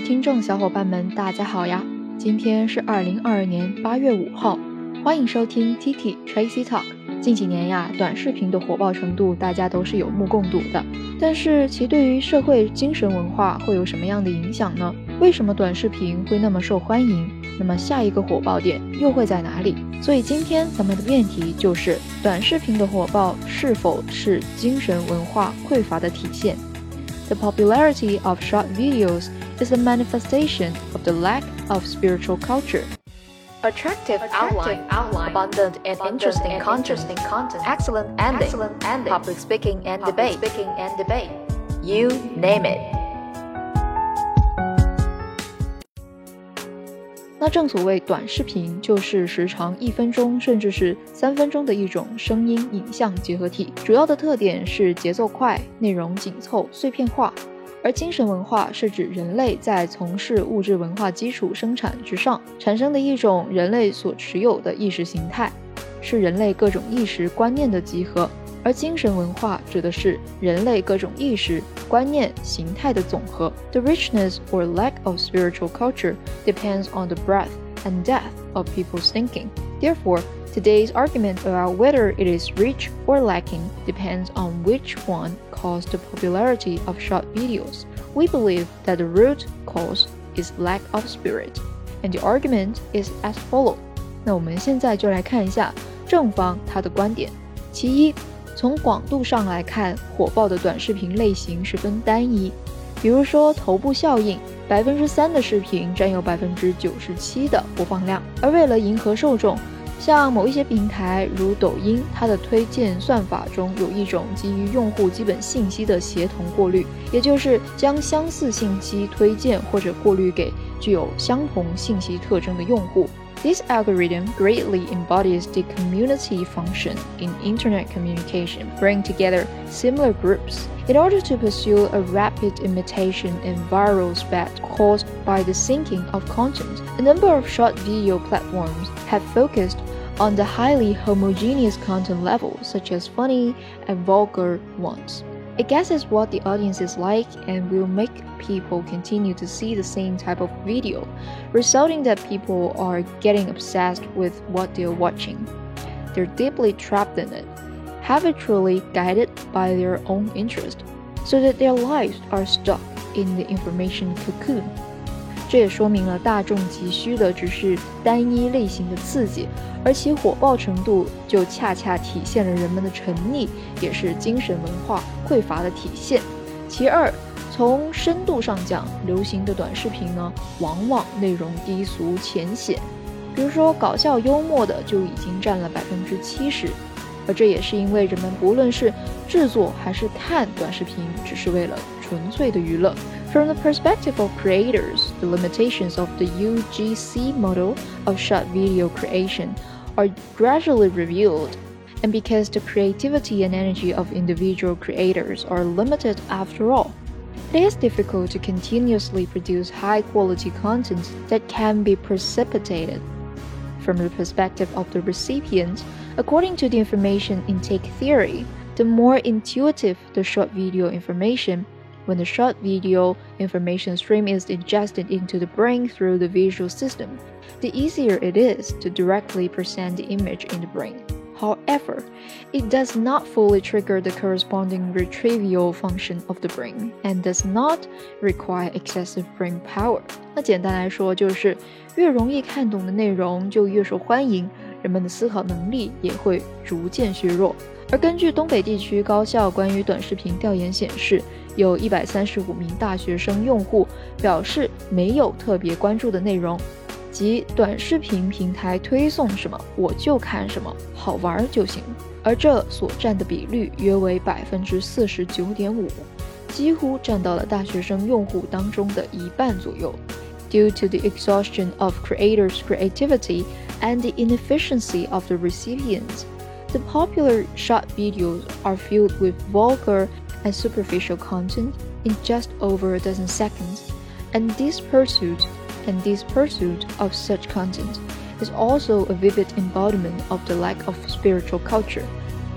听众小伙伴们，大家好呀！今天是二零二二年八月五号，欢迎收听 T T Tracy Talk。近几年呀，短视频的火爆程度大家都是有目共睹的，但是其对于社会精神文化会有什么样的影响呢？为什么短视频会那么受欢迎？那么下一个火爆点又会在哪里？所以今天咱们的辩题就是短视频的火爆是否是精神文化匮乏的体现？The popularity of short videos is a manifestation of the lack of spiritual culture. Attractive, outline, outline, abundant and interesting, and content, interesting content, excellent ending, excellent ending, public speaking and public debate, speaking and debate. You name it. 那正所谓短视频，就是时长一分钟甚至是三分钟的一种声音影像结合体。主要的特点是节奏快、内容紧凑、碎片化。 而精神文化是指人类在从事物质文化基础生产之上产生的一种人类所持有的意识形态，是人类各种意识观念的集合。而精神文化指的是人类各种意识、观念、形态的总和。The richness or lack of spiritual culture depends on the breadth and depth of people's thinking. Therefore, today's argument about whether it is rich or lacking depends on which one caused the popularity of short videos. We believe that the root cause is lack of spirit, and the argument is as follows. 那我们现在就来看一下正方他的观点。其一，从广度上来看，火爆的短视频类型十分单一。比如说头部效应，百分之三的视频占有百分之九十七的播放量。而为了迎合受众， 像某一些平台如抖音，它的推荐算法中有一种基于用户基本信息的协同过滤，也就是将相似信息推荐或者过滤给具有相同信息特征的用户。This algorithm greatly embodies the community function in internet communication, bringing together similar groups in order to pursue a rapid imitation and viral spread caused by the syncing of content. A number of short video platforms have focused on the highly homogeneous content level, such as funny and vulgar ones. It guesses what the audience is like and will make people continue to see the same type of video, resulting that people are getting obsessed with what they're watching. They're deeply trapped in it, habitually guided by their own interest, so that their lives are stuck in the information cocoon. 这也说明了大众急需的只是单一类型的刺激，而其火爆程度就恰恰体现了人们的沉溺，也是精神文化匮乏的体现。其二，从深度上讲，流行的短视频呢，往往内容低俗浅显，比如说搞笑幽默的就已经占了百分之七十，而这也是因为人们不论是制作还是看短视频，只是为了纯粹的娱乐。From the perspective of creators, the limitations of the UGC model of short video creation are gradually revealed. And because the creativity and energy of individual creators are limited after all, it is difficult to continuously produce high quality content that can be precipitated. From the perspective of the recipient, according to the information intake theory, the more intuitive the short video information, when the short video information stream is ingested into the brain through the visual system, the easier it is to directly present the image in the brain. However, it does not fully trigger the corresponding retrieval function of the brain and does not require excessive brain power. 那简单来说，就是越容易看懂的内容就越受欢迎， 人们的思考能力也会逐渐削弱。而根据东北地区高校关于短视频调研显示，有一百三十五名大学生用户表示没有特别关注的内容，即短视频平台推送什么我就看什么，好玩就行。而这所占的比率约为百分之四十九点五，几乎占到了大学生用户当中的一半左右。Due to the exhaustion of creators' creativity and the inefficiency of the recipients, the popular short videos are filled with vulgar and superficial content in just over a dozen seconds, and this pursuit and this pursuit of such content is also a vivid embodiment of the lack of spiritual culture.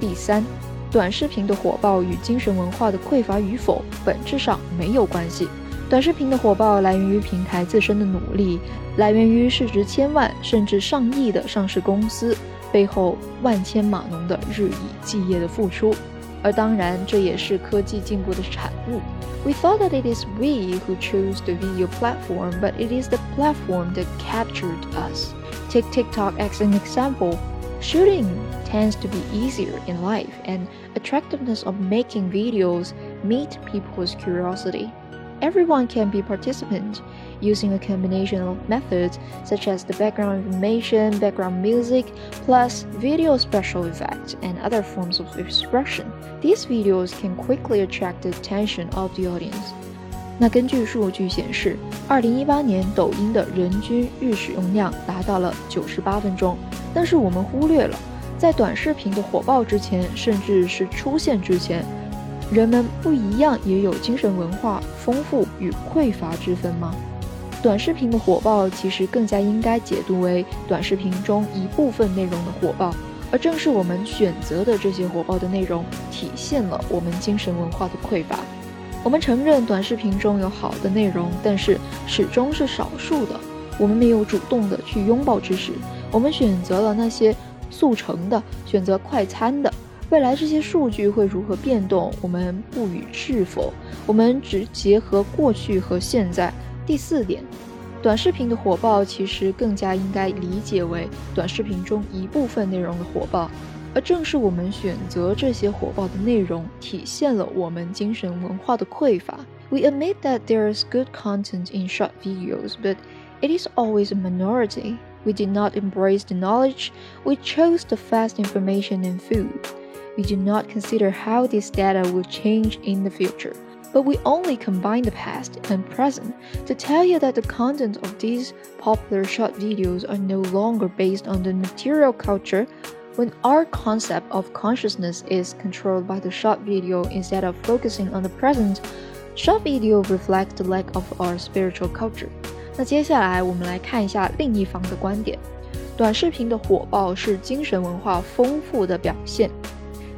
第三，短视频的火爆与精神文化的匮乏与否本质上没有关系。 短视频的火爆来源于平台自身的努力，来源于市值千万甚至上亿的上市公司背后万千码农的日以继夜的付出。而当然，这也是科技进步的产物。We thought that it is we who chose the video platform, but it is the platform that captured us. Take TikTok as an example. Shooting tends to be easier in life, and attractiveness of making videos meet people's curiosity. Everyone can be participant using a combination of methods such as the background information, background music, plus video special effects and other forms of expression. These videos can quickly attract the attention of the audience. 那根据数据显示，二零一八年抖音的人均日使用量达到了九十八分钟。但是我们忽略了，在短视频的火爆之前，甚至是出现之前。 人们不一样，也有精神文化丰富与匮乏之分吗？短视频的火爆其实更加应该解读为短视频中一部分内容的火爆，而正是我们选择的这些火爆的内容，体现了我们精神文化的匮乏。我们承认短视频中有好的内容，但是始终是少数的。我们没有主动的去拥抱知识，我们选择了那些速成的，选择快餐的。未来这些数据会如何变动？我们不予置否。我们只结合过去和现在。第四点，短视频的火爆其实更加应该理解为短视频中一部分内容的火爆，而正是我们选择这些火爆的内容，体现了我们精神文化的匮乏。We admit that there is good content in short videos, but it is always a minority. We did not embrace the knowledge. We chose the fast information and food. we do not consider how this data will change in the future. But we only combine the past and present to tell you that the content of these popular short videos are no longer based on the material culture when our concept of consciousness is controlled by the short video instead of focusing on the present, short video reflects the lack of our spiritual culture. 那接下来我们来看一下另一方的观点。短视频的火爆是精神文化丰富的表现。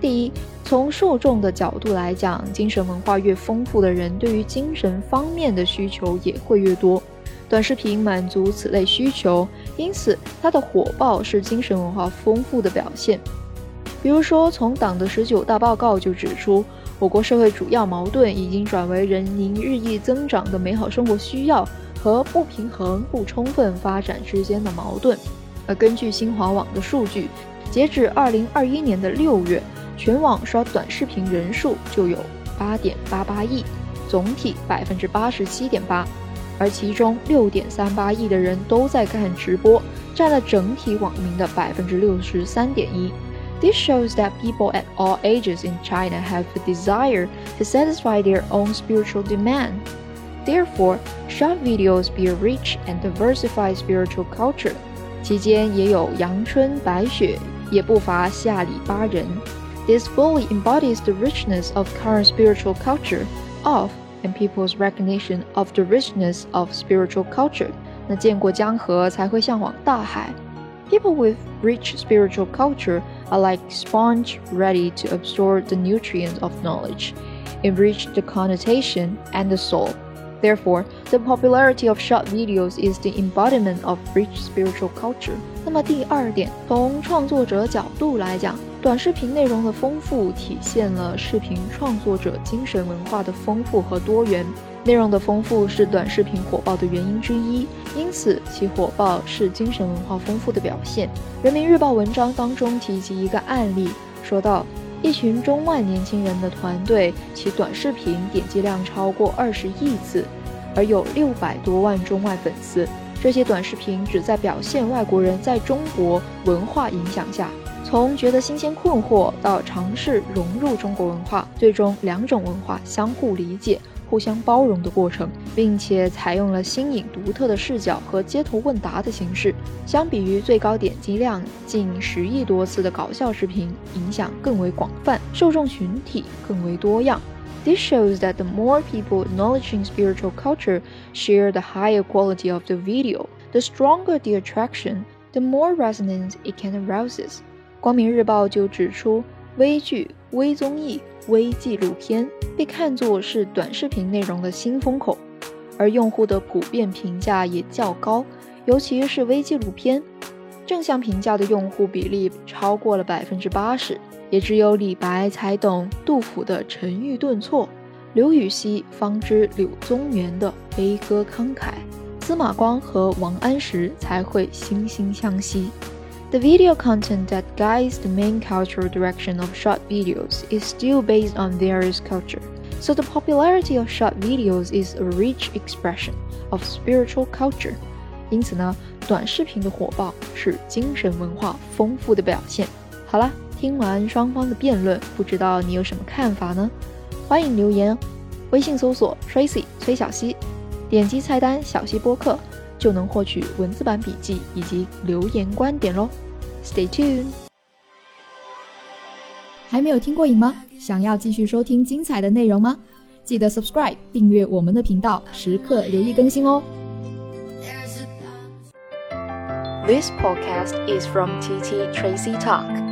第一，从受众的角度来讲，精神文化越丰富的人，对于精神方面的需求也会越多。短视频满足此类需求，因此它的火爆是精神文化丰富的表现。比如说，从党的十九大报告就指出，我国社会主要矛盾已经转为人民日益增长的美好生活需要和不平衡不充分发展之间的矛盾。而根据新华网的数据，截止二零二一年的六月。全网刷短视频人数就有八点八八亿，总体百分之八十七点八，而其中六点三八亿的人都在看直播，占了整体网民的百分之六十三点一。This shows that people at all ages in China have a desire to satisfy their own spiritual demand. Therefore, short videos be a rich and diversified spiritual culture. 期间也有阳春白雪，也不乏下里巴人。this fully embodies the richness of current spiritual culture of and people's recognition of the richness of spiritual culture. 那见过江河才会向往大海。People with rich spiritual culture are like sponge ready to absorb the nutrients of knowledge, enrich the connotation and the soul. Therefore, the popularity of short videos is the embodiment of rich spiritual culture. 那么第二点，从创作者角度来讲， 短视频内容的丰富体现了视频创作者精神文化的丰富和多元。内容的丰富是短视频火爆的原因之一，因此其火爆是精神文化丰富的表现。人民日报文章当中提及一个案例，说到。一群中外年轻人的团队，其短视频点击量超过二十亿次，而有六百多万中外粉丝。这些短视频旨在表现外国人在中国文化影响下，从觉得新鲜困惑到尝试融入中国文化，最终两种文化相互理解。互相包容的过程，并且采用了新颖独特的视角和街头问答的形式。相比于最高点击量近十亿多次的搞笑视频，影响更为广泛，受众群体更为多样。This shows that the more people acknowledging spiritual culture share the higher quality of the video, the stronger the attraction, the more resonance it can arouses. 光明日报就指出，微剧、微综艺。微纪录片被看作是短视频内容的新风口，而用户的普遍评价也较高，尤其是微纪录片。正向评价的用户比例超过了百分之八十，也只有李白才懂杜甫的沉郁顿挫，刘禹锡方知柳宗元的悲歌慷慨，司马光和王安石才会惺惺相惜。The video content that guides the main cultural direction of short videos is still based on various culture. So the popularity of short videos is a rich expression of spiritual culture. 因此呢，短视频的火爆是精神文化丰富的表现。好了，听完双方的辩论，不知道你有什么看法呢？欢迎留言，微信搜索 Tracy 崔小溪，点击菜单小溪播客 就能获取文字版笔记以及留言观点喽。Stay tuned。还没有听过瘾吗？想要继续收听精彩的内容吗？记得 subscribe 订阅我们的频道，时刻留意更新哦。This podcast is from TT Tracy Talk.